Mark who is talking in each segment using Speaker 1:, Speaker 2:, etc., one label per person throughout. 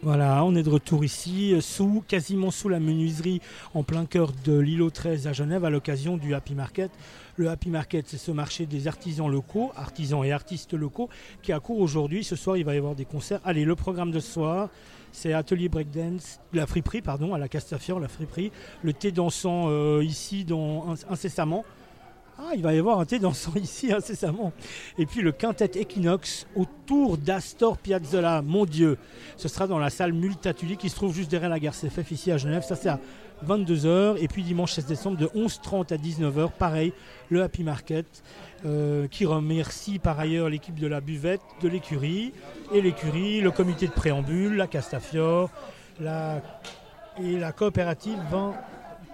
Speaker 1: Voilà, on est de retour ici, sous, quasiment sous la menuiserie, en plein cœur de l'îlot 13 à Genève, à l'occasion du Happy Market. Le Happy Market, c'est ce marché des artisans locaux, artisans et artistes locaux, qui a aujourd'hui. Ce soir, il va y avoir des concerts. Allez, le programme de ce soir, c'est Atelier Breakdance, la friperie, pardon, à la Castafiore, la friperie. Le thé dansant euh, ici incessamment. Ah, il va y avoir un thé dansant ici incessamment. Et puis le quintet Equinox autour d'Astor Piazzolla, mon Dieu. Ce sera dans la salle Multatuli qui se trouve juste derrière la gare CFF ici à Genève. Ça, c'est à 22h. Et puis dimanche 16 décembre de 11h30 à 19h, pareil, le Happy Market. Euh, qui remercie par ailleurs l'équipe de la buvette, de l'écurie, et l'écurie, le comité de préambule, la Castafiore, et la coopérative 20,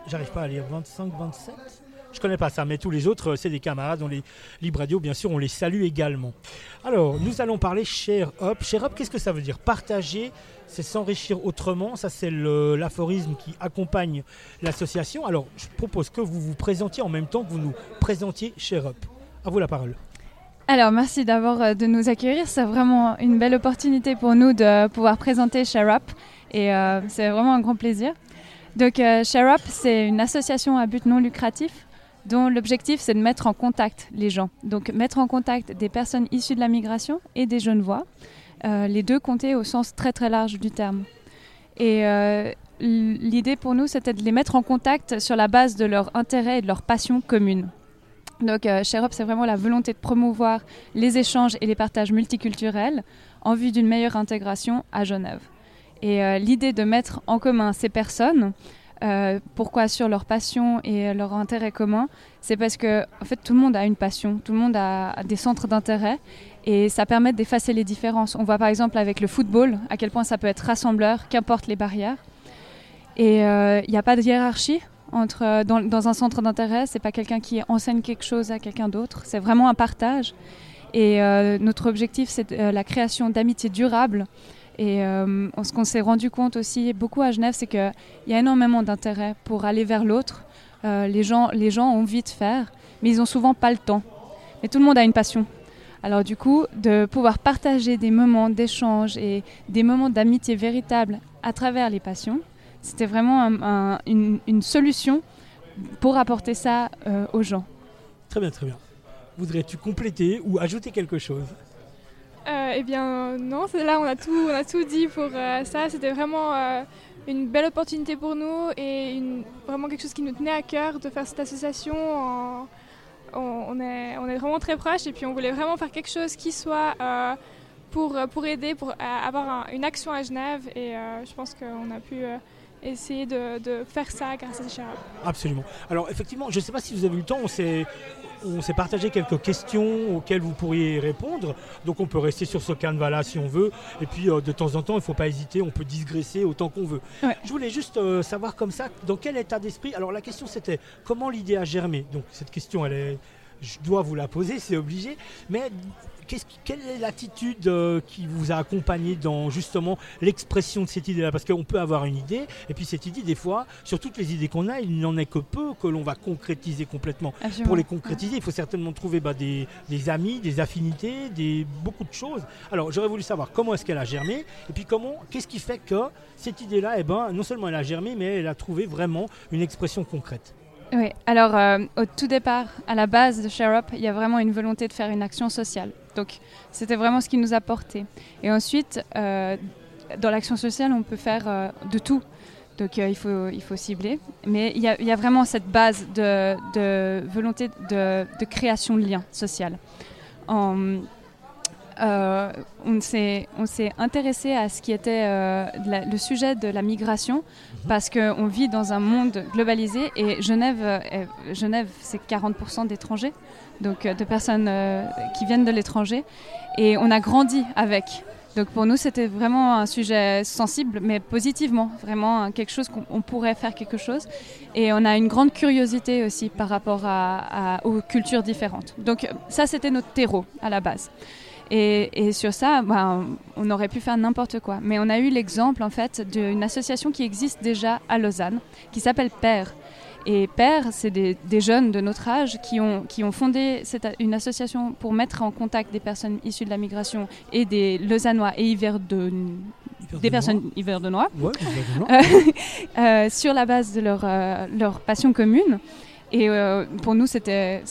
Speaker 1: j'arrive pas à lire, 25-27 je connais pas ça, mais tous les autres, c'est des camarades. On les Libre Radio, bien sûr, on les salue également. Alors, nous allons parler Share Up. Share Up, qu'est-ce que ça veut dire? Partager, c'est s'enrichir autrement. Ça, c'est l'aphorisme qui accompagne l'association. Alors, je propose que vous vous présentiez en même temps que vous nous présentiez Share Up. À vous la parole.
Speaker 2: Alors, merci d'abord euh, de nous accueillir. C'est vraiment une belle opportunité pour nous de pouvoir présenter Share Up. Et euh, c'est vraiment un grand plaisir. Donc, euh, Share Up, c'est une association à but non lucratif dont l'objectif c'est de mettre en contact les gens. Donc mettre en contact des personnes issues de la migration et des jeunes voix, euh, les deux comptés au sens très très large du terme. Et euh, l'idée pour nous c'était de les mettre en contact sur la base de leur intérêt et de leur passion commune. Donc euh, Sherop c'est vraiment la volonté de promouvoir les échanges et les partages multiculturels en vue d'une meilleure intégration à Genève. Et euh, l'idée de mettre en commun ces personnes, euh, pourquoi sur leur passion et leur intérêt commun C'est parce que en fait, tout le monde a une passion, tout le monde a des centres d'intérêt et ça permet d'effacer les différences. On voit par exemple avec le football à quel point ça peut être rassembleur, qu'importe les barrières. Et il euh, n'y a pas de hiérarchie entre, dans, dans un centre d'intérêt. C'est pas quelqu'un qui enseigne quelque chose à quelqu'un d'autre. C'est vraiment un partage. Et euh, notre objectif, c'est la création d'amitiés durables et euh, ce qu'on s'est rendu compte aussi beaucoup à Genève, c'est qu'il y a énormément d'intérêt pour aller vers l'autre. Euh, les, gens, les gens ont envie de faire, mais ils n'ont souvent pas le temps. Mais tout le monde a une passion. Alors du coup, de pouvoir partager des moments d'échange et des moments d'amitié véritable à travers les passions, c'était vraiment une, solution pour apporter ça euh, aux gens.
Speaker 1: Très bien, très bien. Voudrais-tu compléter ou ajouter quelque chose?
Speaker 3: Euh, eh bien non, là on a tout, on a tout dit pour euh, ça. C'était vraiment euh, une belle opportunité pour nous et vraiment quelque chose qui nous tenait à cœur de faire cette association. on, est, vraiment très proches et puis on voulait vraiment faire quelque chose qui soit pour, pour aider, pour avoir une action à Genève et je pense qu'on a pu essayer de, faire ça grâce à Sharab.
Speaker 1: Absolument. Alors effectivement, je ne sais pas si vous avez eu le temps, on on s'est partagé quelques questions auxquelles vous pourriez répondre. Donc on peut rester sur ce canevas-là si on veut. Et puis euh, de temps en temps, il ne faut pas hésiter, on peut digresser autant qu'on veut. Je voulais juste euh, savoir comme ça, dans quel état d'esprit. Alors la question c'était comment l'idée a germé? Donc cette question, elle est, je dois vous la poser, c'est obligé. Mais quelle est l'attitude euh, qui vous a accompagné dans justement l'expression de cette idée-là? Parce qu'on peut avoir une idée, et puis cette idée, des fois, sur toutes les idées qu'on a, il n'en est que peu que l'on va concrétiser complètement. Pour les concrétiser, il faut certainement trouver bah, des, amis, des affinités, des, beaucoup de choses. Alors, j'aurais voulu savoir comment est-ce qu'elle a germé, et puis comment, qu'est-ce qui fait que cette idée-là, eh ben, non seulement elle a germé, mais elle a trouvé vraiment une expression concrète?
Speaker 2: Oui, alors euh, au tout départ, à la base de Share Up, il y a vraiment une volonté de faire une action sociale. Donc c'était vraiment ce qui nous a porté. Et ensuite, euh, dans l'action sociale, on peut faire euh, de tout. Donc il, faut, il faut cibler. Mais il y, a, il y a vraiment cette base de, volonté de, création de liens social. Euh, on s'est intéressé à ce qui était euh, le sujet de la migration mhm. parce qu'on vit dans un monde globalisé et Genève, euh, Genève c'est 40% d'étrangers, donc de personnes qui viennent de l'étranger et on a grandi avec. Donc pour nous, c'était vraiment un sujet sensible, mais positivement, vraiment quelque chose qu'on pourrait faire quelque chose. Et on a une grande curiosité aussi par rapport à, aux cultures différentes. Donc ça, c'était notre terreau à la base. Et, sur ça, ben, on aurait pu faire n'importe quoi. Mais on a eu l'exemple en fait d'une association qui existe déjà à Lausanne, qui s'appelle Père. Et Père, c'est des, jeunes de notre âge qui ont, qui ont fondé cette, une association pour mettre en contact des personnes issues de la migration et des Lausannois et des personnes
Speaker 1: Ouais, hivernois.
Speaker 2: euh, sur la base de leur, euh, leur passion commune. Et euh, pour nous, c'était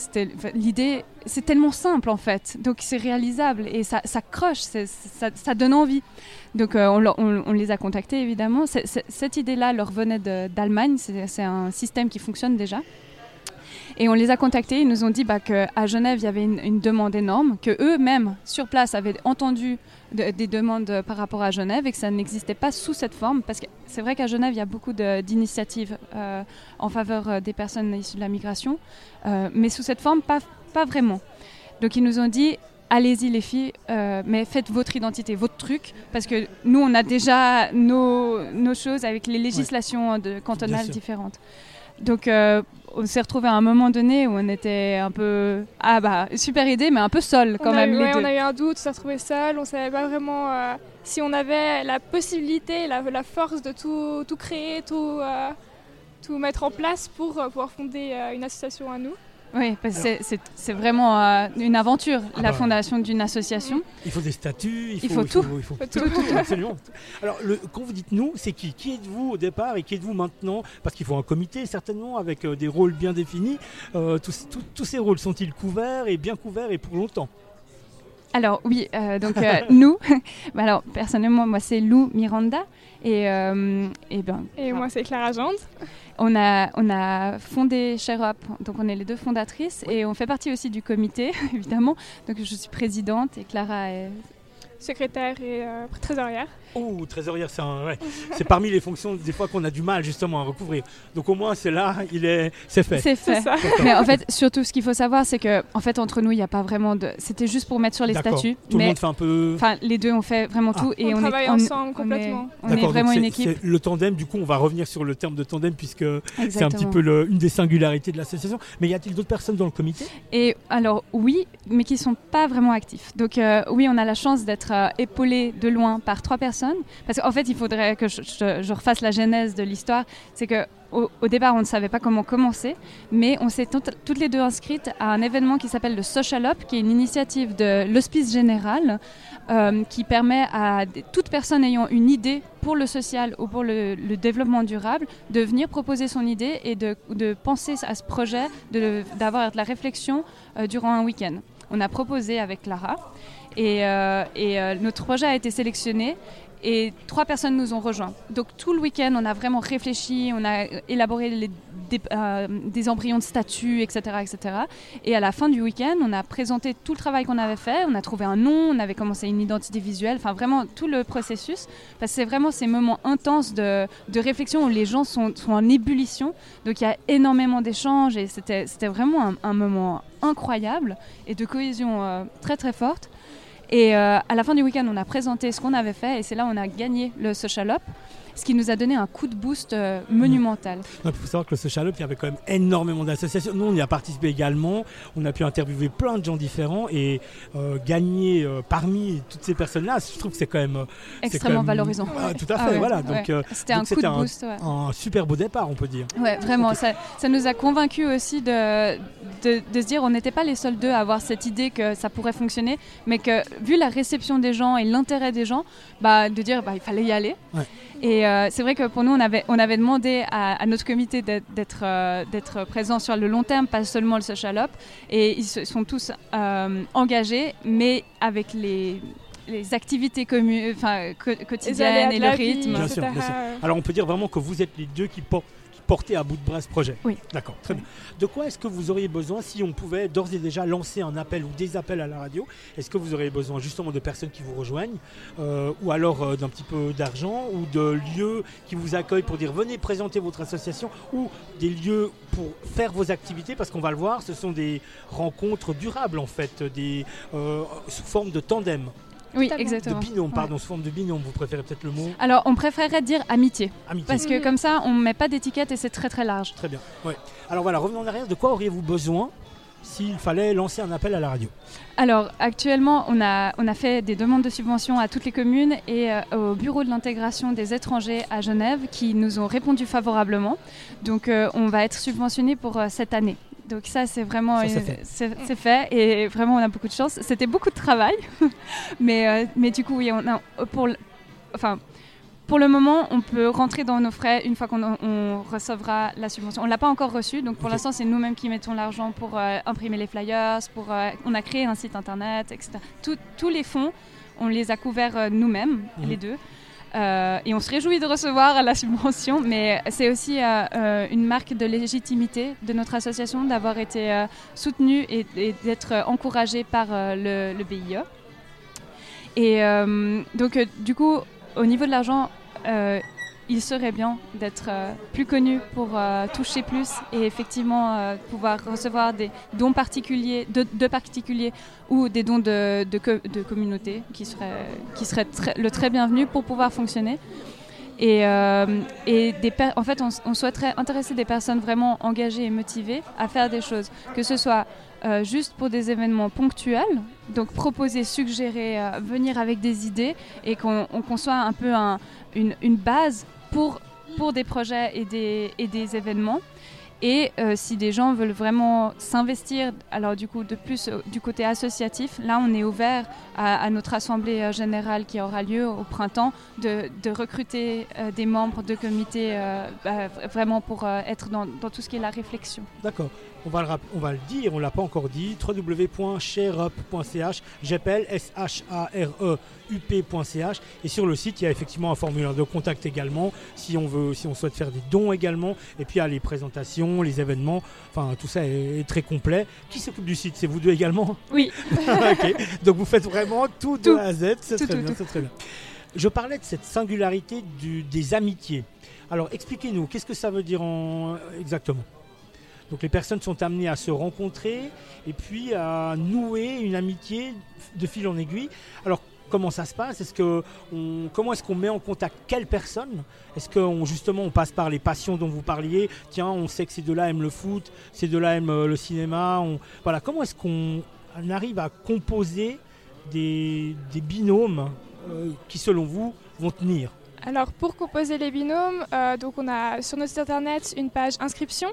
Speaker 2: l'idée, c'est tellement simple en fait. Donc c'est réalisable et ça, croche, ça, donne envie. Donc euh, on, les a contactés évidemment. Cette idée-là leur venait d'Allemagne, c'est un système qui fonctionne déjà. Et on les a contactés, ils nous ont dit bah, qu'à Genève, il y avait une, une demande énorme, que eux-mêmes, sur place, avaient entendu de- des demandes par rapport à Genève et que ça n'existait pas sous cette forme. Parce que c'est vrai qu'à Genève, il y a beaucoup d'initiatives euh, en faveur euh, des personnes issues de la migration, euh, mais sous cette forme, pas, pas vraiment. Donc ils nous ont dit, allez-y les filles, euh, mais faites votre identité, votre truc, parce que nous, on a déjà nos, nos choses avec les législations de, cantonales différentes. Donc euh, on s'est retrouvé à un moment donné où on était un peu ah bah super idée mais un peu seul quand
Speaker 3: on,
Speaker 2: même
Speaker 3: eu,
Speaker 2: les
Speaker 3: ouais,
Speaker 2: deux.
Speaker 3: on a eu un doute, on s'est retrouvé seul, on savait pas vraiment euh, si on avait la possibilité, la, la force de tout, tout créer, tout, euh, tout mettre en place pour euh, pouvoir fonder une association à nous.
Speaker 2: Oui, parce que c'est- vraiment euh, une aventure,
Speaker 1: Ah
Speaker 2: la
Speaker 1: bah.
Speaker 2: fondation d'une association.
Speaker 1: Il faut des statuts, il
Speaker 2: Il
Speaker 1: faut,
Speaker 2: tout.
Speaker 1: il faut
Speaker 3: Faut
Speaker 1: tout,
Speaker 3: tout.
Speaker 1: tout, absolument. Alors, le, quand vous dites nous, c'est qui? Qui êtes-vous au départ et qui êtes-vous maintenant? Parce qu'il faut un comité, certainement, avec euh, des rôles bien définis. Euh, tous, tous- tous ces rôles sont-ils couverts et bien couverts et pour longtemps?
Speaker 2: Alors oui, euh, donc euh, nous, alors personnellement moi c'est Lou Miranda et, euh, et ben
Speaker 3: Et moi, c'est Clara Jande.
Speaker 2: on a on a fondé Share Up, donc on est les deux fondatrices et on fait partie aussi du comité évidemment. Donc je suis présidente et Clara est
Speaker 3: secrétaire et trésorière.
Speaker 1: Oh, trésorière, c'est ouais. Parmi les fonctions des fois qu'on a du mal justement à recouvrir. Donc au moins, c'est là, il est, c'est fait.
Speaker 2: c'est fait. Mais en fait, surtout, ce qu'il faut savoir, c'est que, en fait, entre nous, il n'y a pas vraiment de. C'était juste pour mettre sur les statuts.
Speaker 1: Tout le monde fait un peu.
Speaker 2: enfin, les deux ont fait vraiment
Speaker 1: Ah.
Speaker 2: tout et
Speaker 3: On
Speaker 2: on,
Speaker 3: travaille
Speaker 2: est on-
Speaker 3: ensemble
Speaker 2: on est-
Speaker 3: complètement.
Speaker 2: On est,
Speaker 1: D'accord,
Speaker 2: vraiment une
Speaker 1: c'est-
Speaker 2: équipe.
Speaker 1: Le tandem, du coup, on va revenir sur le terme de tandem puisque c'est un petit peu le- une des singularités de l'association. Mais y a-t-il d'autres personnes dans le comité?
Speaker 2: Et alors, oui, mais qui sont pas vraiment actifs. Donc, euh, oui, on a la chance d'être euh, épaulé de loin par trois personnes. Parce qu'en fait, il faudrait que je, refasse la genèse de l'histoire. C'est que au, départ, on ne savait pas comment commencer, mais on s'est tout- toutes les deux inscrites à un événement qui s'appelle le Social Up, qui est une initiative de l'Hospice Général, euh, qui permet à toute personne ayant une idée pour le social ou pour le, développement durable de venir proposer son idée et de, penser à ce projet, d'avoir de la réflexion euh, durant un week-end. On a proposé avec Clara et, euh, et, euh, notre projet a été sélectionné et trois personnes nous ont rejoints. Donc tout le week-end, on a vraiment réfléchi, on a élaboré euh, des embryons de statuts, etc., etc. Et à la fin du week-end, on a présenté tout le travail qu'on avait fait, on a trouvé un nom, on avait commencé une identité visuelle, enfin vraiment tout le processus. Parce que c'est vraiment ces moments intenses de, réflexion où les gens sont, en ébullition. Donc il y a énormément d'échanges et c'était vraiment un, un moment incroyable et de cohésion euh, très très forte. Et euh, à la fin du week-end, on a présenté ce qu'on avait fait et c'est là où on a gagné le Social Up, ce qui nous a donné un coup de boost euh, monumental.
Speaker 1: Il faut savoir que le Social Up, il y avait quand même énormément d'associations. Nous, on y a participé également. On a pu interviewer plein de gens différents et euh, gagner euh, parmi toutes ces personnes-là, je trouve que c'est quand même
Speaker 2: Extrêmement
Speaker 1: quand même-
Speaker 2: valorisant.
Speaker 1: Ah, tout à
Speaker 2: Ah
Speaker 1: fait,
Speaker 2: ouais,
Speaker 1: voilà. Donc,
Speaker 2: C'était un coup de
Speaker 1: un-
Speaker 2: boost. ouais.
Speaker 1: un super beau départ, on peut dire.
Speaker 2: Ouais, vraiment, ça, ça nous a convaincus aussi de, de, de se dire on n'était pas les seuls deux à avoir cette idée que ça pourrait fonctionner, mais que vu la réception des gens et l'intérêt des gens, bah, de dire bah, il fallait y aller.
Speaker 1: Ouais.
Speaker 2: Et euh, c'est vrai que pour nous, on avait, on avait demandé à, à notre comité d'être- d'être euh, d'être présent sur le long terme, pas seulement le social up, et ils se sont tous euh, engagés, mais avec les les activités communes, enfin co-
Speaker 3: Les
Speaker 2: quotidiennes et le rythme.
Speaker 1: Bien sûr, bien sûr. Alors, on peut dire vraiment que vous êtes les deux qui, por- qui portez à bout de bras ce projet.
Speaker 2: Oui.
Speaker 1: D'accord, très bien. De quoi est-ce que vous auriez besoin si on pouvait d'ores et déjà lancer un appel ou des appels à la radio? Est-ce que vous auriez besoin justement de personnes qui vous rejoignent euh, ou alors euh, d'un petit peu d'argent ou de lieux qui vous accueillent pour dire venez présenter votre association ou des lieux pour faire vos activités? Parce qu'on va le voir, ce sont des rencontres durables en fait, des, euh, sous forme de tandem,
Speaker 2: Oui,
Speaker 3: Totalement.
Speaker 1: de
Speaker 2: exactement.
Speaker 1: binôme,
Speaker 2: Ouais.
Speaker 1: pardon, sous forme de binôme, vous préférez peut-être le mot
Speaker 2: Alors, on préférerait dire amitié.
Speaker 1: amitié.
Speaker 2: Parce que comme ça, on ne met pas d'étiquette et c'est très très large.
Speaker 1: Très bien. Ouais. Alors voilà, revenons en arrière. De quoi auriez-vous besoin s'il fallait lancer un appel à la radio?
Speaker 2: Alors actuellement, on a, on a fait des demandes de subventions à toutes les communes et euh, au bureau de l'intégration des étrangers à Genève qui nous ont répondu favorablement. Donc euh, on va être subventionné pour euh, cette année. Donc ça, c'est vraiment
Speaker 1: Ça, c'est fait.
Speaker 2: et vraiment on a beaucoup de chance. C'était beaucoup de travail, mais, euh, mais du coup oui, on a, pour, l- enfin, pour le moment, on peut rentrer dans nos frais une fois qu'on recevra la subvention. On ne l'a pas encore reçu, donc pour l'instant, c'est nous-mêmes qui mettons l'argent pour euh, imprimer les flyers, pour, euh, on a créé un site internet, etc. tous les fonds, on les a couverts euh, nous-mêmes, mhm. les deux. Et on se réjouit de recevoir la subvention, mais c'est aussi une marque de légitimité de notre association d'avoir été soutenue et, d'être encouragée par le, le, BIE. Et donc, du coup, au niveau de l'argent, euh, il serait bien d'être euh, plus connu pour euh, toucher plus et effectivement pouvoir recevoir des dons particuliers, de, particuliers ou des dons de, de, communauté qui seraient, le très bienvenu pour pouvoir fonctionner. Et, en fait, on, on, souhaiterait intéresser des personnes vraiment engagées et motivées à faire des choses, que ce soit euh, juste pour des événements ponctuels. Donc proposer, suggérer, euh, venir avec des idées et qu'on soit un peu une, base pour, pour des projets et des, et des événements. Et euh, si des gens veulent vraiment s'investir, alors du coup, de plus du côté associatif, là, on est ouvert à, notre assemblée générale qui aura lieu au printemps de, recruter des membres de comité bah, vraiment pour être dans, tout ce qui est la réflexion.
Speaker 1: D'accord on va le, on va le dire, on ne l'a pas encore dit, www.shareup.ch, j'appelle S-H-A-R-E-U-P.ch. Et sur le site, il y a effectivement un formulaire de contact également, si on, veut, si on souhaite faire des dons également. Et puis il y a les présentations, les événements, enfin tout ça est, très complet. Qui s'occupe du site? C'est vous deux également?
Speaker 2: Oui.
Speaker 1: Donc vous faites vraiment tout, de A à Z, c'est très, bien, très bien. Je parlais de cette singularité des amitiés. Alors expliquez-nous, qu'est-ce que ça veut dire exactement? Donc les personnes sont amenées à se rencontrer et puis à nouer une amitié de fil en aiguille. Alors comment ça se passe? Comment est-ce qu'on met en contact quelle personne? Est-ce que justement on passe par les passions dont vous parliez? Tiens, on sait que ces deux-là aiment le foot, ces deux-là aiment euh, le cinéma. Voilà, comment est-ce qu'on arrive à composer des, binômes euh, qui, selon vous, vont tenir?
Speaker 3: Alors pour composer les binômes, euh, donc on a sur notre site internet une page inscription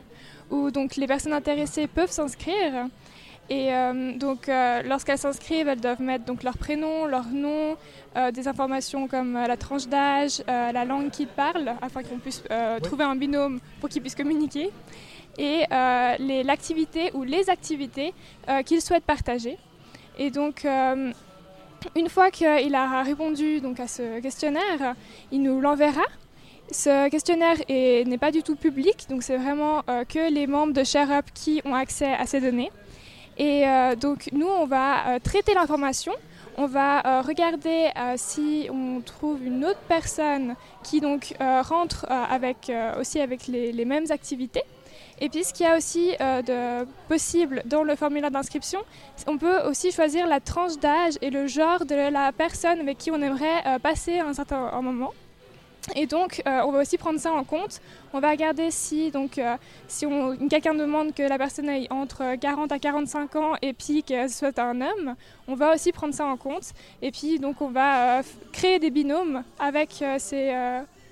Speaker 3: où donc les personnes intéressées peuvent s'inscrire. Et euh, donc euh, lorsqu'elles s'inscrivent, elles doivent mettre donc leur prénom, leur nom, des informations comme la tranche d'âge, la langue qu'ils parlent, afin qu'on puisse trouver un binôme pour qu'ils puissent communiquer, et l'activité ou les activités qu'ils souhaitent partager. Et donc une fois qu'il a répondu donc, à ce questionnaire, il nous l'enverra. Ce questionnaire n'est pas du tout public, donc c'est vraiment euh, que les membres de ShareUp qui ont accès à ces données. Et euh, donc nous, on va euh, traiter l'information, on va regarder si on trouve une autre personne qui donc rentre avec, aussi avec les mêmes activités. Et puis ce qu'il y a aussi euh, de possible dans le formulaire d'inscription, on peut aussi choisir la tranche d'âge et le genre de la personne avec qui on aimerait euh, passer un certain moment. Et donc, euh, on va aussi prendre ça en compte. On va regarder si, si quelqu'un demande que la personne ait entre 40 à 45 ans et puis que ce soit un homme, on va aussi prendre ça en compte. Et puis, donc, on va créer des binômes avec ces,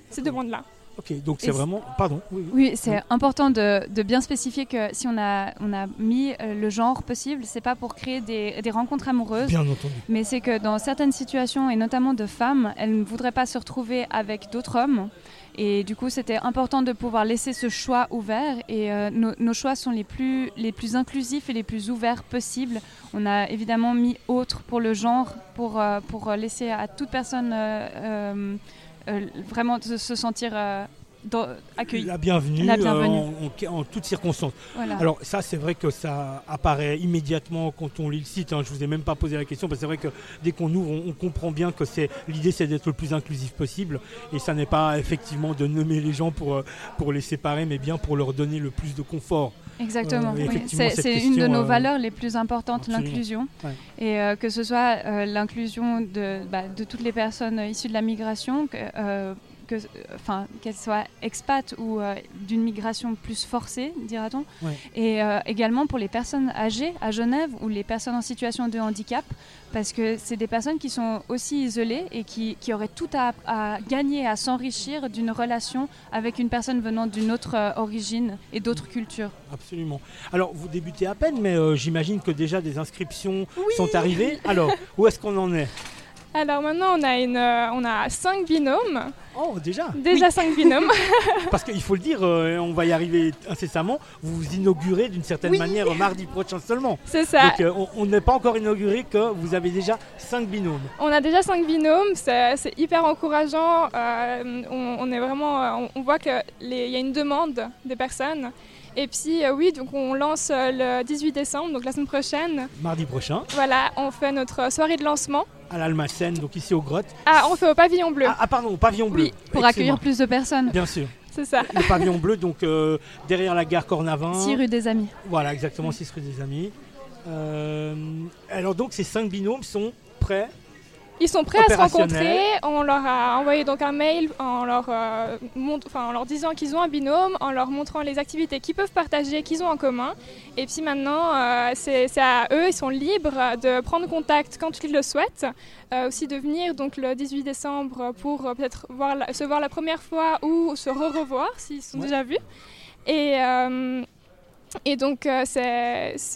Speaker 3: ces demandes-là.
Speaker 1: Ok, donc c'est vraiment. Pardon.
Speaker 2: Oui, c'est important de, bien spécifier que si on a, on a mis euh, le genre possible, c'est pas pour créer des, rencontres amoureuses.
Speaker 1: Bien entendu.
Speaker 2: Mais c'est que dans certaines situations, et notamment de femmes, elles ne voudraient pas se retrouver avec d'autres hommes. Et du coup, c'était important de pouvoir laisser ce choix ouvert. Et euh, nos, choix sont les plus, les plus inclusifs et les plus ouverts possibles. On a évidemment mis autre pour le genre, pour, euh, pour laisser à toute personne euh, vraiment de se sentir euh, accueilli.
Speaker 1: La bienvenue, euh, en, toutes circonstances. Alors ça, c'est vrai que ça apparaît immédiatement quand on lit le site. Hein. Je vous ai même pas posé la question, parce que c'est vrai que dès qu'on ouvre, on, comprend bien que c'est l'idée, c'est d'être le plus inclusif possible. Et ça n'est pas effectivement de nommer les gens pour, pour les séparer, mais bien pour leur donner le plus de confort.
Speaker 2: Exactement. c'est une de nos valeurs les plus importantes, l'inclusion. Et que ce soit l'inclusion de, bah, de, toutes les personnes issues de la migration, que, enfin, qu'elle soit expat ou euh, d'une migration plus forcée, dira-t-on. Et euh, également pour les personnes âgées à Genève ou les personnes en situation de handicap, parce que c'est des personnes qui sont aussi isolées et qui, qui auraient tout à, gagner, à s'enrichir d'une relation avec une personne venant d'une autre euh, origine et d'autres cultures.
Speaker 1: Absolument. Alors, vous débutez à peine, mais j'imagine que déjà des inscriptions sont arrivées. Alors, où est-ce qu'on en est?
Speaker 3: Alors maintenant, on a, une, on a cinq binômes.
Speaker 1: Oh, déjà
Speaker 3: Déjà 5 binômes.
Speaker 1: Parce qu'il faut le dire, euh, on va y arriver incessamment. Vous vous inaugurez d'une certaine
Speaker 3: Oui.
Speaker 1: manière mardi prochain seulement.
Speaker 3: C'est ça.
Speaker 1: Donc euh, on- n'est pas encore inauguré que vous avez déjà 5 binômes.
Speaker 3: On a déjà 5 binômes, c'est hyper encourageant. euh, on, on est vraiment, on, on voit qu'il y a une demande des personnes. Et puis euh, oui, donc on lance euh, le 18 décembre, donc la semaine prochaine.
Speaker 1: Mardi prochain,
Speaker 3: Voilà, on fait notre soirée de lancement.
Speaker 1: À l'Almacène, donc ici aux grottes.
Speaker 3: Ah, on fait au pavillon bleu.
Speaker 1: Ah, ah, pardon, au pavillon bleu.
Speaker 3: Oui,
Speaker 2: Pour accueillir plus de personnes.
Speaker 1: Bien sûr.
Speaker 3: C'est ça.
Speaker 1: Le pavillon bleu, donc euh, derrière la gare Cornavin.
Speaker 2: 6 rue des Amis.
Speaker 1: Voilà, exactement, 6 rue des Amis. Euh, alors donc ces 5 binômes sont prêts.
Speaker 3: Ils sont prêts à se rencontrer. On leur a envoyé donc un mail en leur, euh, mont- enfin, en leur disant qu'ils ont un binôme, en leur montrant les activités qu'ils peuvent partager, qu'ils ont en commun. Et puis maintenant, euh, c'est à eux, ils sont libres de prendre contact quand ils le souhaitent. Euh, aussi de venir donc le 18 décembre pour peut-être voir la- se voir la première fois ou se re-revoir s'ils sont
Speaker 1: Ouais.
Speaker 3: déjà vus. Et, et donc, euh,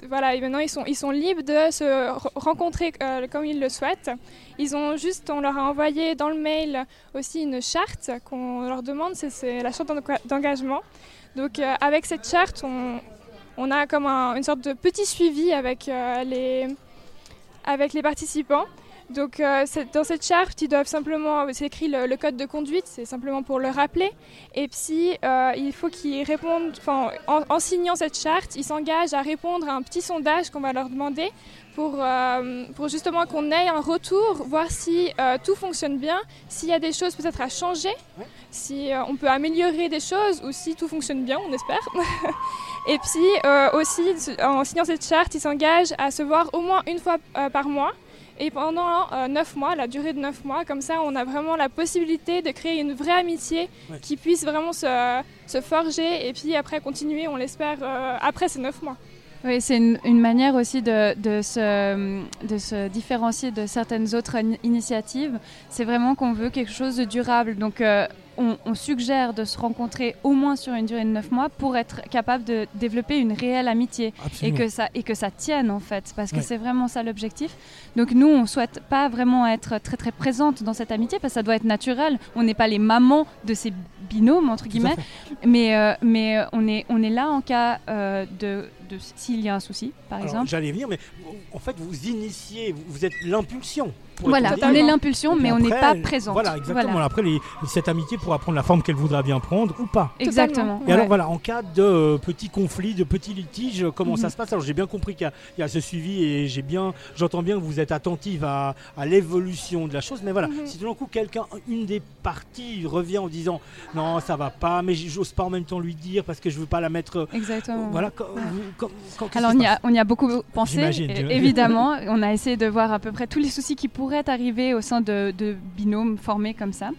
Speaker 3: voilà, et maintenant ils sont, ils sont libres de se re- rencontrer euh, comme ils le souhaitent. Ils ont juste, on leur a envoyé dans le mail aussi une charte qu'on leur demande, c'est, la charte d'enga- d'engagement. Donc, euh, avec cette charte, on, on a comme un- une sorte de petit suivi avec, euh, les, avec les participants. Donc, euh, dans cette charte, ils doivent simplement, c'est écrit le, le code de conduite, c'est simplement pour le rappeler. Et puis, euh, il faut qu'ils répondent, enfin, en, en signant cette charte, ils s'engagent à répondre à un petit sondage qu'on va leur demander pour, euh, pour justement qu'on ait un retour, voir si euh, tout fonctionne bien, s'il y a des choses peut-être à changer, si euh, on peut améliorer des choses ou si tout fonctionne bien, on espère. Et puis euh, aussi, en signant cette charte, ils s'engagent à se voir au moins une fois euh, par mois. Et pendant euh, 9 mois, la durée de 9 mois, comme ça, on a vraiment la possibilité de créer une vraie amitié
Speaker 1: Ouais.
Speaker 3: qui puisse vraiment se, se forger et puis après continuer, on l'espère, euh, après ces 9 mois.
Speaker 2: Oui, c'est une, une manière aussi de, de, se, de se différencier de certaines autres in- initiatives. C'est vraiment qu'on veut quelque chose de durable. Donc, euh, on, on suggère de se rencontrer au moins sur une durée de 9 mois pour être capable de développer une réelle amitié et que ça et que ça tienne en fait parce que
Speaker 1: Ouais.
Speaker 2: c'est vraiment ça l'objectif. Donc nous on souhaite pas vraiment être très très présente dans cette amitié parce que ça doit être naturel. On n'est pas les mamans de ces binômes entre guillemets. mais euh, mais euh, on est on est là en cas euh, de, de s'il y a un souci par
Speaker 1: Alors,
Speaker 2: exemple.
Speaker 1: J'allais venir, mais en fait vous initiez, vous, vous êtes l'impulsion.
Speaker 2: Voilà on est l'impulsion mais on n'est pas présente
Speaker 1: Voilà, exactement.
Speaker 2: Voilà.
Speaker 1: Après, les- cette amitié pourra prendre la forme qu'elle voudra bien prendre ou pas.
Speaker 2: exactement
Speaker 1: Et alors voilà, en cas de euh, petits conflits, de petits litiges, comment ça
Speaker 2: Mhm.
Speaker 1: se passe? Alors j'ai bien compris qu'il y a- il y, a ce suivi et j'ai bien, j'entends bien que vous êtes attentive à, à l'évolution de la chose. Mais voilà,
Speaker 3: Mhm.
Speaker 1: si tout d'un coup quelqu'un, une des parties revient en disant non ça va pas, mais j'ose pas en même temps lui dire parce que je veux pas la mettre. euh,
Speaker 2: exactement
Speaker 1: Voilà, quand, vous- quand- quand- qu'est-ce
Speaker 2: Alors on y, a, on y a beaucoup pensé, évidemment. On a essayé de voir à peu près tous les soucis qui pourraient arriver au sein de, binômes formés comme ça.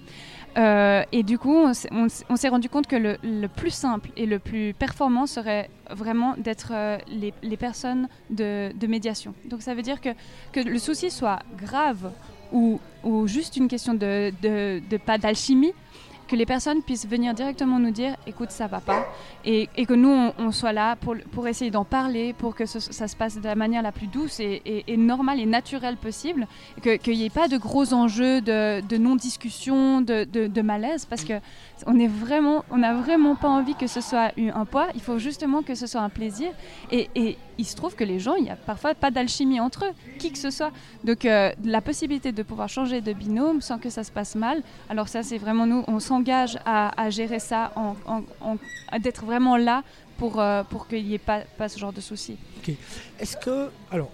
Speaker 2: Euh, et du coup, on s'est- rendu compte que le, plus simple et le plus performant serait vraiment d'être euh, les, personnes de, médiation. Donc ça veut dire que, que le souci soit grave ou, ou juste une question de pas d'alchimie, que les personnes puissent venir directement nous dire écoute ça va pas et, et que nous on, soit là pour, pour essayer d'en parler pour que ça se passe de la manière la plus douce et, et- normale et naturelle possible qu'il n'y ait pas de gros enjeux de, de non-discussion de, de- de malaise parce que on vraiment on n'a vraiment pas envie que ce soit un poids. Il faut justement que ce soit un plaisir. Et, il se trouve que les gens il n'y a parfois pas d'alchimie entre eux qui que ce soit. Donc euh, la possibilité de pouvoir changer de binôme sans que ça se passe mal. Alors ça c'est vraiment nous on s'engage à, gérer ça en, d'être vraiment là pour, euh, pour qu'il n'y ait pas, ce genre de soucis.
Speaker 1: Est-ce que, alors,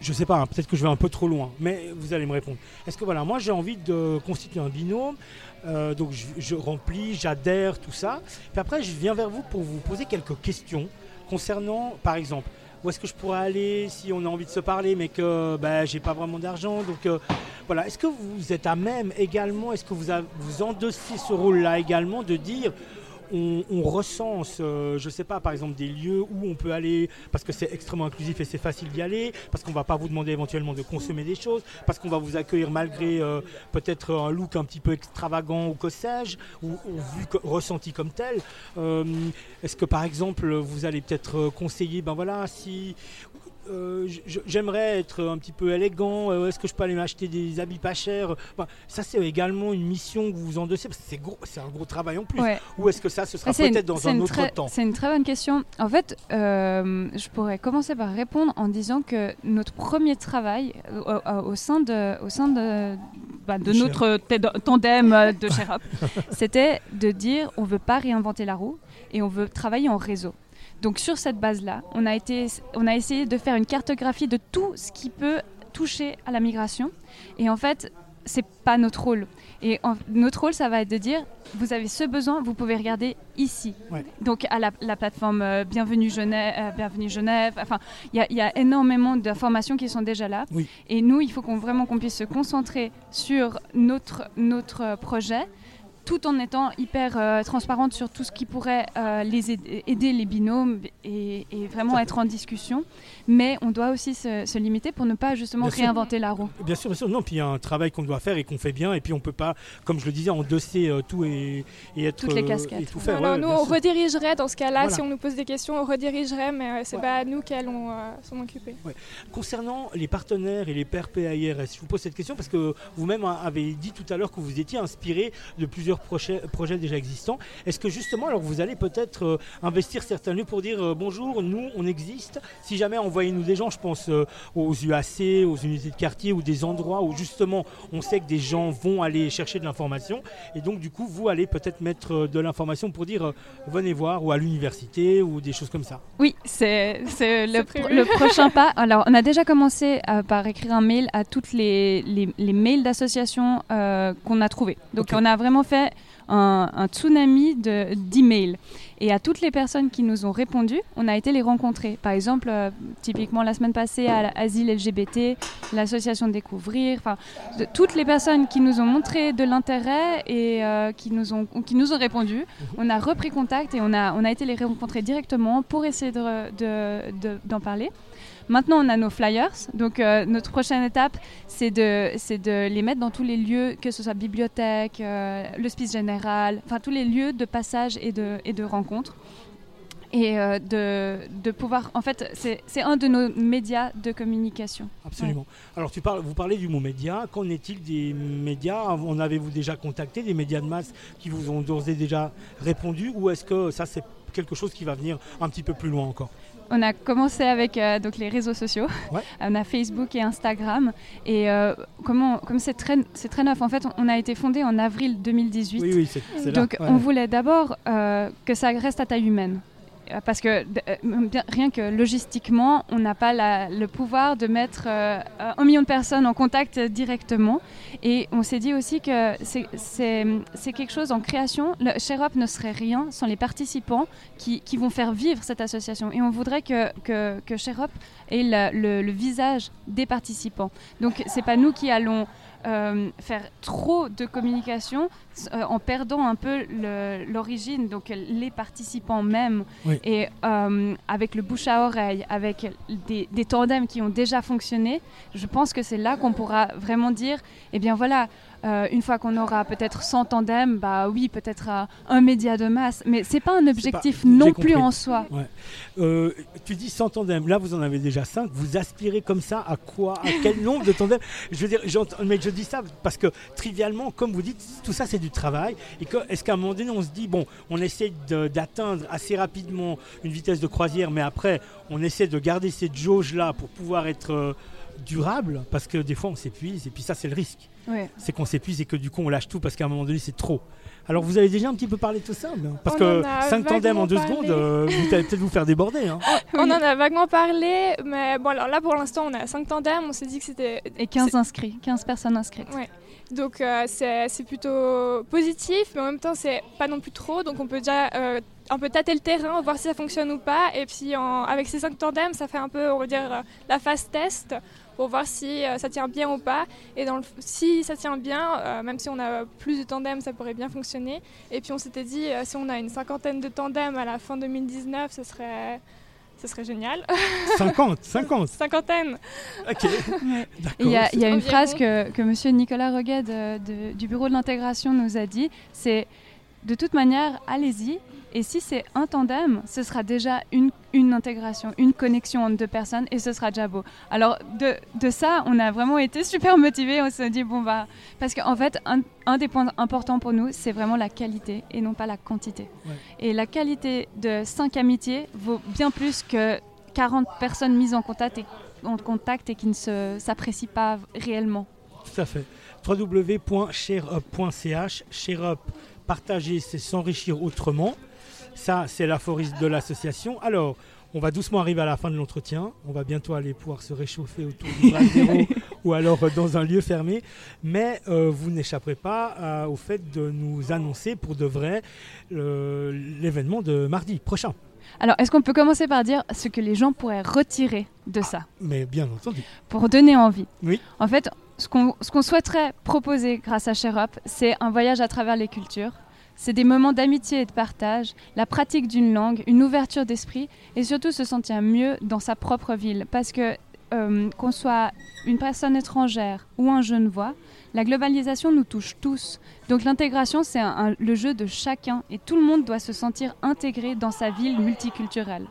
Speaker 1: je sais pas, hein, peut-être que je vais un peu trop loin, mais vous allez me répondre. Est-ce que voilà, moi j'ai envie de constituer un binôme, euh, donc je, remplis, j'adhère, tout ça. Puis après, je viens vers vous pour vous poser quelques questions concernant, par exemple, où est-ce que je pourrais aller si on a envie de se parler, mais que ben, j'ai pas vraiment d'argent. Donc euh, voilà, est-ce que vous êtes à même également, est-ce que vous, vous endossez ce rôle-là également de dire on, recense, euh, je sais pas, par exemple des lieux où on peut aller parce que c'est extrêmement inclusif et c'est facile d'y aller, parce qu'on va pas vous demander éventuellement de consommer des choses, parce qu'on va vous accueillir malgré euh, peut-être un look un petit peu extravagant ou que sais-je, ou, ou vu que- ressenti comme tel. Euh, Est-ce que par exemple vous allez peut-être euh, conseiller, ben voilà, si euh, j'aimerais être un petit peu élégant, euh, est-ce que je peux aller m'acheter des habits pas chers Ça, c'est également une mission que vous endossez, parce que c'est, un gros travail en plus. Ou est-ce que ça, ce sera peut-être dans un autre temps?
Speaker 2: C'est une très bonne question. En fait, euh, je pourrais commencer par répondre en disant que notre premier travail au, sein de, au sein de, bah, de notre tandem de Sherop, c'était de dire on ne veut pas réinventer la roue et on veut travailler en réseau. Donc sur cette base-là, on, a été, on a essayé de faire une cartographie de tout ce qui peut toucher à la migration. Et en fait, c'est pas notre rôle. Et notre rôle, ça va être de dire, vous avez ce besoin, vous pouvez regarder ici. Donc à la, plateforme euh, Bienvenue Genève, euh, Bienvenue Genève. Enfin, il y, a énormément d'informations qui sont déjà là. Et nous, il faut qu'on vraiment qu'on puisse se concentrer sur notre notre projet tout en étant hyper euh, transparente sur tout ce qui pourrait euh, les aider, les binômes et, vraiment être en discussion. Mais on doit aussi se, limiter pour ne pas justement réinventer la roue.
Speaker 1: Bien sûr, bien sûr. Non, puis il y a un travail qu'on doit faire et qu'on fait bien. Et puis on peut pas, comme je le disais, endosser euh, tout et, être.
Speaker 2: Toutes les casquettes. Et
Speaker 3: tout faire. nous, on redirigerait dans ce cas-là. Si on nous pose des questions, on redirigerait, mais c'est pas à nous qui allons s'en occuper.
Speaker 1: Concernant les partenaires et les pairs PAIRS, je vous pose cette question parce que vous-même avez dit tout à l'heure que vous étiez inspiré de plusieurs projets, projets déjà existants. Est-ce que justement, alors vous allez peut-être euh, investir certains lieux pour dire euh, bonjour, nous on existe? Si jamais envoyez-nous des gens, je pense euh, aux UAC, aux unités de quartier ou des endroits où justement on sait que des gens vont aller chercher de l'information. Et donc du coup, vous allez peut-être mettre de l'information pour dire venez voir ou à l'université ou des choses comme ça.
Speaker 2: Oui, c'est le, le, prochain pas. Alors on a déjà commencé par écrire un mail à toutes les, les, mails d'associations qu'on a trouvés. Donc on a vraiment fait un, tsunami d'emails. et à toutes les personnes qui nous ont répondu, on a été les rencontrer. Par exemple, euh, typiquement la semaine passée à l'asile LGBT, l'association Découvrir, enfin, toutes les personnes qui nous ont montré de l'intérêt et euh, qui, nous ont, qui nous ont répondu, mhm. on a repris contact et on a, on a été les rencontrer directement pour essayer d'en de, de, parler. Maintenant, on a nos flyers. Donc, euh, notre prochaine étape, c'est de, les mettre dans tous les lieux, que ce soit bibliothèque, euh, le spice général, enfin tous les lieux de passage et de rencontre. Et euh, de, de, pouvoir. En fait, c'est un de nos médias de communication.
Speaker 1: Absolument. Alors, tu parles, vous parlez du mot média. Qu'en est-il des médias? En avez-vous déjà contacté des médias de masse qui vous ont d'ores et déjà répondu Ou est-ce que ça, c'est quelque chose qui va venir un petit peu plus loin encore?
Speaker 2: On a commencé avec euh, donc les réseaux sociaux. On a Facebook et Instagram. Et euh, comment, comme c'est très, très neuf, en fait, on a été fondé en avril 2018.
Speaker 1: Oui, oui, c'est,
Speaker 2: Donc, on voulait d'abord euh, que ça reste à taille humaine. Euh, parce que euh, rien que logistiquement, on n'a pas le pouvoir de mettre euh, un million de personnes en contact directement. Et on s'est dit aussi que c'est quelque chose en création. Le Sherop ne serait rien sans les participants qui, vont faire vivre cette association. Et on voudrait que, que, Sherop ait le, visage des participants. Donc, c'est pas nous qui allons faire trop de communication euh, en perdant un peu l'origine, donc les participants même, et euh, avec le bouche à oreille, avec des, des, tandems qui ont déjà fonctionné, je pense que c'est là qu'on pourra vraiment dire, eh bien voilà, euh, une fois qu'on aura peut-être 100 tandems, bah oui, peut-être un média de masse, mais c'est pas un objectif non plus en soi.
Speaker 1: Tu dis 100 tandems, là vous en avez déjà 5, vous aspirez comme ça à quoi? À quel nombre de tandems? Je veux dire, mais je dis ça parce que trivialement, comme vous dites, tout ça c'est du travail. Et est-ce qu'à un moment donné on se dit, bon, on essaie d'atteindre assez rapidement une vitesse de croisière, mais après on essaie de garder cette jauge là pour pouvoir être euh, durable, parce que des fois on s'épuise, et puis ça c'est le risque c'est qu'on s'épuise et que du coup on lâche tout parce qu'à un moment donné c'est trop. Alors vous avez déjà un petit peu parlé de tout ça Parce que 5 tandems en 2 secondes, euh, vous allez peut-être vous faire déborder. Hein.
Speaker 3: On en a vaguement parlé, mais bon alors là pour l'instant on a 5 tandems, on s'est dit que c'était...
Speaker 2: Et 15 inscrits, 15 personnes inscrites.
Speaker 3: Ouais. Donc euh, c'est plutôt positif, mais en même temps c'est pas non plus trop, donc on peut déjà euh, un peu tâter le terrain, voir si ça fonctionne ou pas, et puis avec ces 5 tandems ça fait un peu, on va dire, la phase test pour voir si euh, ça tient bien ou pas. Et dans le, si ça tient bien, euh, même si on a plus de tandems, ça pourrait bien fonctionner. Et puis on s'était dit, euh, si on a une cinquantaine de tandems à la fin 2019, ce serait... Ce serait génial.
Speaker 1: 50, 50.
Speaker 3: Cinquantaine.
Speaker 1: Ok.
Speaker 2: Il y a, y a une phrase que, que Monsieur Nicolas Reguet du Bureau de l'intégration nous a dit, c'est de toute manière, allez-y. Et si c'est un tandem, ce sera déjà une, une, intégration, une connexion entre deux personnes et ce sera déjà beau. Alors de, de ça, on a vraiment été super motivés. On s'est dit, bon, bah, parce qu'en fait, un, un, des points importants pour nous, c'est vraiment la qualité et non pas la quantité. Ouais. Et la qualité de cinq amitiés vaut bien plus que 40 personnes mises en contact et, en contact et qui ne s'apprécient pas réellement.
Speaker 1: Tout à fait. www.shareup.ch, ShareUp, partager, c'est s'enrichir autrement. Ça, c'est l'aphorisme de l'association. Alors, on va doucement arriver à la fin de l'entretien. On va bientôt aller pouvoir se réchauffer autour du bras zéro ou alors dans un lieu fermé. Mais euh, vous n'échapperez pas euh, au fait de nous annoncer pour de vrai euh, l'événement de mardi prochain.
Speaker 2: Alors, est-ce qu'on peut commencer par dire ce que les gens pourraient retirer de ça?
Speaker 1: Mais bien entendu.
Speaker 2: Pour donner envie.
Speaker 1: Oui.
Speaker 2: En fait, ce qu'on qu souhaiterait proposer grâce à ShareUp, c'est un voyage à travers les cultures. C'est des moments d'amitié et de partage, la pratique d'une langue, une ouverture d'esprit et surtout se sentir mieux dans sa propre ville. Parce que euh, qu'on soit une personne étrangère ou un jeune voix, la globalisation nous touche tous. Donc l'intégration, c'est le jeu de chacun et tout le monde doit se sentir intégré dans sa ville multiculturelle.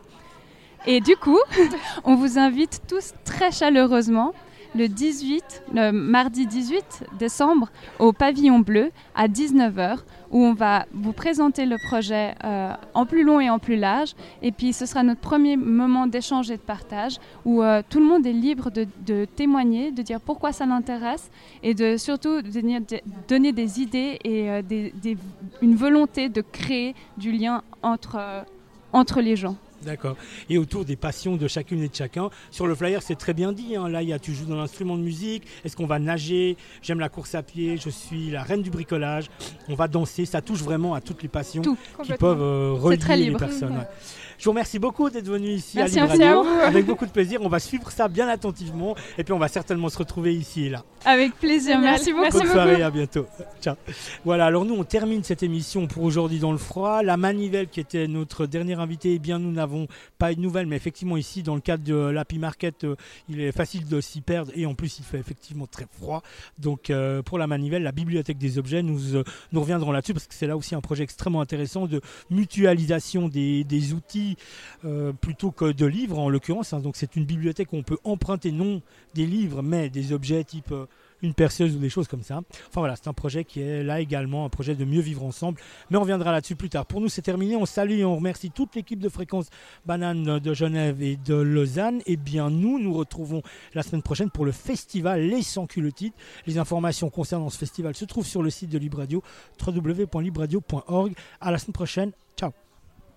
Speaker 2: Et du coup, on vous invite tous très chaleureusement le 18, le mardi 18 décembre, au Pavillon Bleu à 19h, où on va vous présenter le projet euh, en plus long et en plus large. Et puis ce sera notre premier moment d'échange et de partage, où euh, tout le monde est libre de, témoigner, de dire pourquoi ça l'intéresse, et de surtout de, donner des idées et euh, une volonté de créer du lien entre, entre les gens.
Speaker 1: D'accord. Et autour des passions de chacune et de chacun. Sur le flyer, c'est très bien dit. Hein. Là, il y a, tu joues dans l'instrument de musique. Est-ce qu'on va nager? J'aime la course à pied. Je suis la reine du bricolage. On va danser. Ça touche vraiment à toutes les passions
Speaker 2: Tout,
Speaker 1: qui peuvent euh, relier les personnes. Ouais. Je vous remercie beaucoup d'être venu ici
Speaker 2: Merci
Speaker 1: à Libre Radio.
Speaker 2: À
Speaker 1: avec beaucoup de plaisir. On va suivre ça bien attentivement. Et puis, on va certainement se retrouver ici et là.
Speaker 2: Avec plaisir. Merci beaucoup.
Speaker 1: Bonne soirée. À bientôt. Ciao. Voilà. Alors, nous, on termine cette émission pour aujourd'hui dans le froid. La Manivelle, qui était notre dernier invité, eh bien, nous n'avons pas une nouvelle, mais effectivement, ici, dans le cadre de l'Happy Market, euh, il est facile de s'y perdre. Et en plus, il fait effectivement très froid. Donc, euh, pour la Manivelle, la bibliothèque des objets, nous, euh, nous reviendrons là-dessus parce que c'est là aussi un projet extrêmement intéressant de mutualisation des, des outils. Euh, plutôt que de livres en l'occurrence. Hein. Donc c'est une bibliothèque où on peut emprunter non des livres mais des objets type euh, une perceuse ou des choses comme ça. Enfin voilà, c'est un projet qui est là également, un projet de mieux vivre ensemble. Mais on reviendra là-dessus plus tard. Pour nous, c'est terminé. On salue et on remercie toute l'équipe de Fréquence Banane de Genève et de Lausanne. Et bien nous, nous retrouvons la semaine prochaine pour le festival Les Sans Culottides. Les informations concernant ce festival se trouvent sur le site de Libre Radio, www.libradio.org. À la semaine prochaine. Ciao